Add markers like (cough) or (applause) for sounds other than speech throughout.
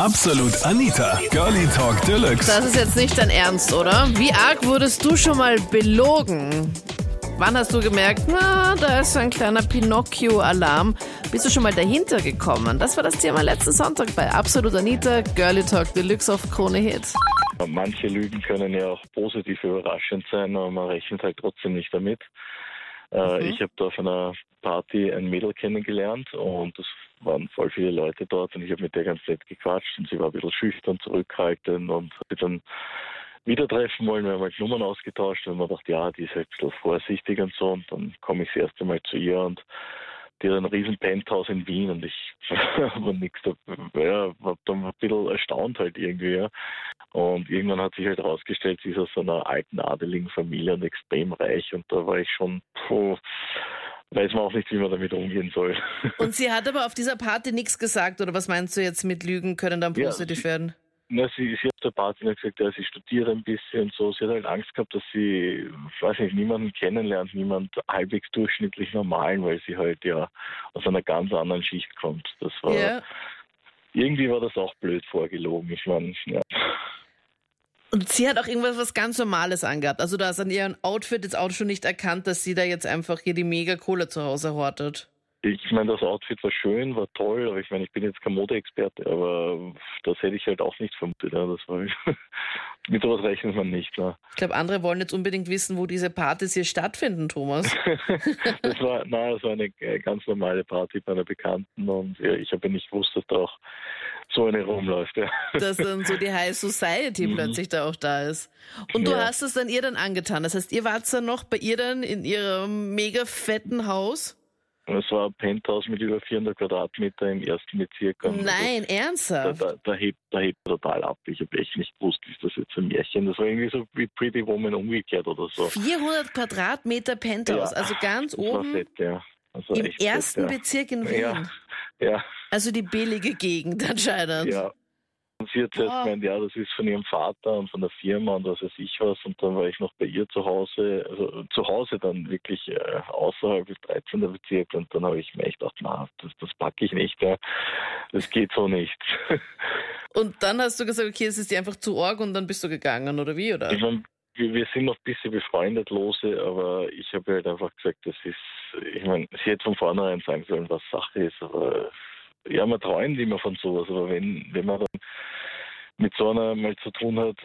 Absolut Anita, Girlie Talk Deluxe. Das ist jetzt nicht dein Ernst, oder? Wie arg wurdest du schon mal belogen? Wann hast du gemerkt, na, da ist so ein kleiner Pinocchio-Alarm? Bist du schon mal dahinter gekommen? Das war das Thema letzten Sonntag bei Absolut Anita, Girlie Talk Deluxe auf Krone Hit. Manche Lügen können ja auch positiv überraschend sein, aber man rechnet halt trotzdem nicht damit. Äh, Ich habe da auf einer Party ein Mädel kennengelernt und es waren voll viele Leute dort und ich habe mit der ganz nett gequatscht und sie war ein bisschen schüchtern, zurückhaltend und habe dann wieder treffen wollen, wir haben halt Nummern ausgetauscht und man dachte, ja, die ist halt ein bisschen vorsichtig und so. Und dann komme ich das erste Mal zu ihr und die hat ein riesen Penthouse in Wien und ich (laughs) habe nichts, ja, hab dann ein bisschen erstaunt halt irgendwie, ja. Und irgendwann hat sich halt herausgestellt, sie ist aus so einer alten adeligen Familie und extrem reich und da war ich schon, puh, weiß man auch nicht, wie man damit umgehen soll. Und sie hat aber auf dieser Party nichts gesagt, oder was meinst du jetzt mit Lügen können dann Ja, positiv sie- werden? Na, sie, sie hat der Party noch gesagt, ja, sie studiert ein bisschen und so. Sie hat halt Angst gehabt, dass sie, weiß nicht, niemanden kennenlernt, niemand halbwegs durchschnittlich normalen, weil sie halt ja aus einer ganz anderen Schicht kommt. Das war, Ja. irgendwie war das auch blöd vorgelogen. Ich meine, ja. Und sie hat auch irgendwas was ganz Normales angehabt. Also du hast an ihrem Outfit jetzt auch schon nicht erkannt, dass sie da jetzt einfach hier die mega Kohle zu Hause hortet. Ich meine, das Outfit war schön, war toll, aber ich meine, ich bin jetzt kein Modeexperte, aber das hätte ich halt auch nicht vermutet. Ja. Das war, (laughs) mit sowas rechnet man nicht. Ne. Ich glaube, andere wollen jetzt unbedingt wissen, wo diese Partys hier stattfinden, Thomas. (laughs) Das war, na, das war eine äh, ganz normale Party bei einer Bekannten und ja, ich habe ja nicht gewusst, dass da auch so eine rumläuft. Ja. dass dann so die High Society plötzlich da auch da ist. Und du Mhm. Ja. hast es dann ihr dann angetan. Das heißt, ihr wart dann noch bei ihr dann in ihrem mega fetten Haus? Es war ein Penthouse mit über 400 Quadratmeter im ersten Bezirk. und Nein, Da, ernsthaft? da, da, hebt, da hebt total ab. Ich habe echt nicht gewusst, ist das jetzt ein Märchen. Das war irgendwie so wie Pretty Woman umgekehrt oder so. 400 Quadratmeter Penthouse, Ja. also ganz Das oben fett, ja. Das war im echt fett, ersten ja. Bezirk in Wien. Ja, ja, Also die billige Gegend anscheinend. ja. Und sie hat zuerst Boah. gemeint, ja, das ist von ihrem Vater und von der Firma und was weiß ich was. Und dann war ich noch bei ihr zu Hause, also zu Hause dann wirklich äh, außerhalb des 13. Bezirk. Und dann habe ich mir echt gedacht, na, das, das packe ich nicht. Ja. Das geht so nicht. (laughs) Und dann hast du gesagt, okay, es ist dir einfach zu arg und dann bist du gegangen, oder wie? Oder? Ich mein, wir, wir sind noch ein bisschen befreundet, lose, aber ich habe halt einfach gesagt, das ist, ich meine, sie hätte von vornherein sagen sollen, was Sache ist, aber ja, man träumt immer von sowas, aber wenn, wenn man dann mit so einer mal zu tun hat,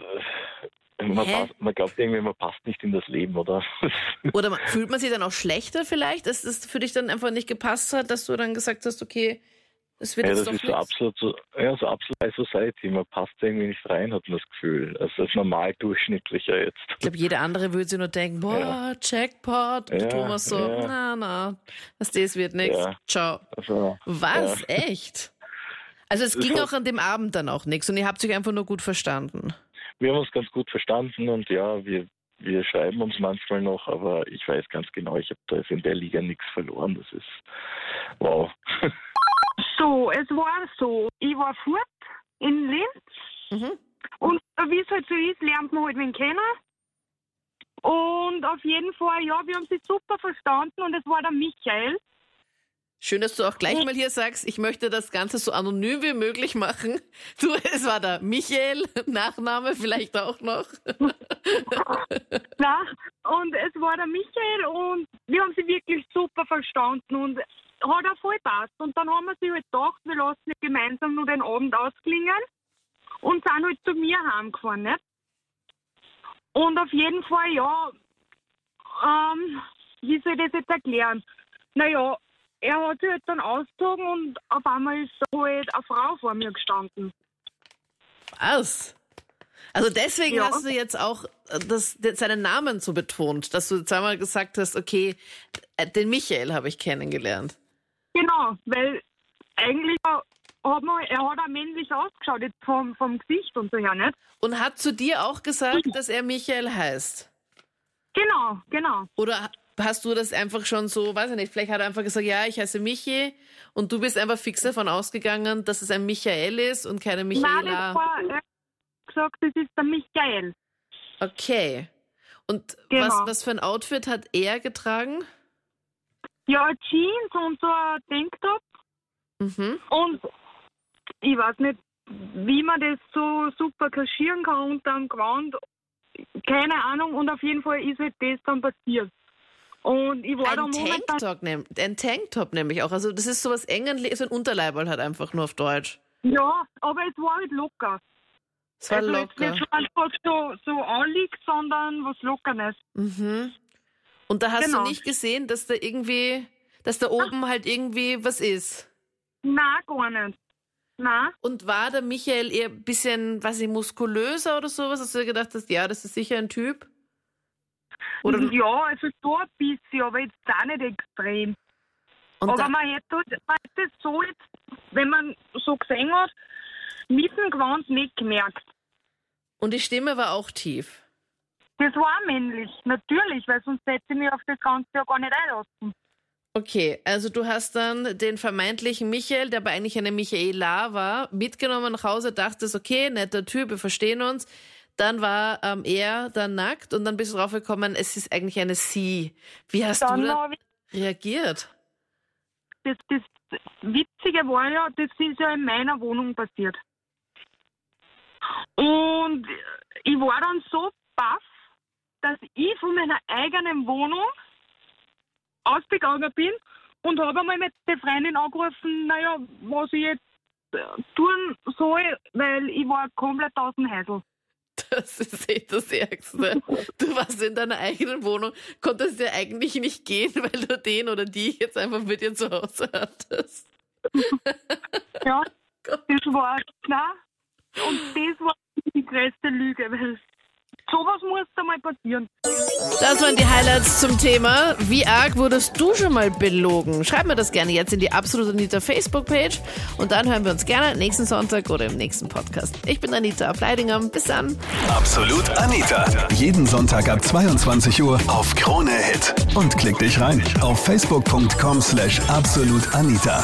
äh, man, passt, man glaubt irgendwie, man passt nicht in das Leben, oder? (laughs) Oder ma- fühlt man sich dann auch schlechter vielleicht, dass es für dich dann einfach nicht gepasst hat, dass du dann gesagt hast, okay, es wird ja, jetzt das doch ist so nichts? absolut so, ja, so absolut High Society, man passt irgendwie nicht rein, hat man das Gefühl. Also das normal durchschnittlicher jetzt. Ich glaube, jeder andere würde sich nur denken, boah, Jackpot. Und Ja, Thomas so, ja. na, na, das wird nichts. Ja. Ciao. Also, Was? Echt? Also es ging auch an dem Abend dann auch nichts und ihr habt euch einfach nur gut verstanden. wir haben uns ganz gut verstanden und ja, wir, wir schreiben uns manchmal noch, aber ich weiß ganz genau, ich habe da jetzt in der Liga nichts verloren. Das ist wow. (laughs) So, es war so. Ich war fort in Linz Mhm. und wie es halt so ist, lernt man halt wen kennen. Und auf jeden Fall, ja, wir haben sich super verstanden und es war der Michael. Schön, dass du auch gleich mal hier sagst, ich möchte das Ganze so anonym wie möglich machen. (laughs) Du, es war der Michael, (laughs) Nachname vielleicht auch noch. (laughs) Na, und es war der Michael und wir haben sie wirklich super verstanden und hat auch voll passt. Und dann haben wir sich halt gedacht, wir lassen gemeinsam nur den Abend ausklingen und sind halt zu mir heimgefahren, nicht? Und auf jeden Fall, ja, ähm, wie soll ich das jetzt erklären? Naja, er hat sich halt dann ausgezogen und auf einmal ist halt eine Frau vor mir gestanden. Was? Also deswegen Ja. hast du jetzt auch äh, das, das, seinen Namen so betont, dass du zweimal gesagt hast, okay, äh, den Michael habe ich kennengelernt. Genau, weil eigentlich hat man, er hat auch männlich ausgeschaut, jetzt vom, vom Gesicht und so her, nicht? Und hat zu dir auch gesagt, dass er Michael heißt? Genau, genau. Oder hast du das einfach schon so, weiß ich nicht, vielleicht hat er einfach gesagt, ja, ich heiße Michi und du bist einfach fix davon ausgegangen, dass es ein Michael ist und keine Nein, Michaela. war, er hat gesagt, das ist der Michael. Okay. Und Genau. was, was für ein Outfit hat er getragen? Ja, Jeans und so ein Tanktop Mhm. und ich weiß nicht, wie man das so super kaschieren kann unterm Gewand. Keine Ahnung. Und auf jeden Fall ist halt das dann passiert. Und ich war Ein. Tanktop, nehm, ein Tanktop nämlich auch. Also das ist sowas engen, so ein Unterleiberl halt einfach nur auf Deutsch. Ja, aber es war halt locker. Es war also locker. nicht so einfach so, so anliegt, sondern was Lockeres. Mhm. Und da hast Genau. du nicht gesehen, dass da irgendwie, dass da oben halt irgendwie was ist. Nein, gar nicht. Nein. Und war der Michael eher ein bisschen, weiß ich, muskulöser oder sowas, dass du dir gedacht hast, ja, das ist sicher ein Typ? Oder, ja, also so ein bisschen, aber jetzt auch nicht extrem. und aber man hätte, halt- man hätte es so jetzt, wenn man so gesehen hat, mit dem Gewand nicht gemerkt. und die Stimme war auch tief. Das war männlich, natürlich, weil sonst hätte ich mich auf das Ganze ja gar nicht einlassen. Okay, also du hast dann den vermeintlichen Michael, der aber eigentlich eine Michaela war, mitgenommen nach Hause, dachtest, okay, netter Typ, wir verstehen uns. Dann war ähm, er dann nackt und dann bist du draufgekommen, es ist eigentlich eine Sie. Wie hast Dann du ich, reagiert? das, das Witzige war ja, das ist ja in meiner Wohnung passiert. Und ich war dann so baff, dass ich von meiner eigenen Wohnung ausgegangen bin und habe einmal mit der Freundin angerufen, naja, was ich jetzt äh, tun soll, weil ich war komplett aus dem Heisel. (laughs) Das ist echt das Ärgste. Du warst in deiner eigenen Wohnung, konntest ja eigentlich nicht gehen, (laughs) weil du den oder die jetzt einfach mit dir zu Hause hattest. Ja, (laughs) das war, nein, und das war die größte Lüge, weil sowas muss da mal passieren. Das waren die Highlights zum Thema. Wie arg wurdest du schon mal belogen? Schreib mir das gerne jetzt in die Absolut Anita Facebook-Page und dann hören wir uns gerne nächsten Sonntag oder im nächsten Podcast. Ich bin Anita auf Leidinger. Bis dann. Absolut Anita. Jeden Sonntag ab 22 Uhr auf Krone Hit. Und klick dich rein auf facebook.com slash absolutanita.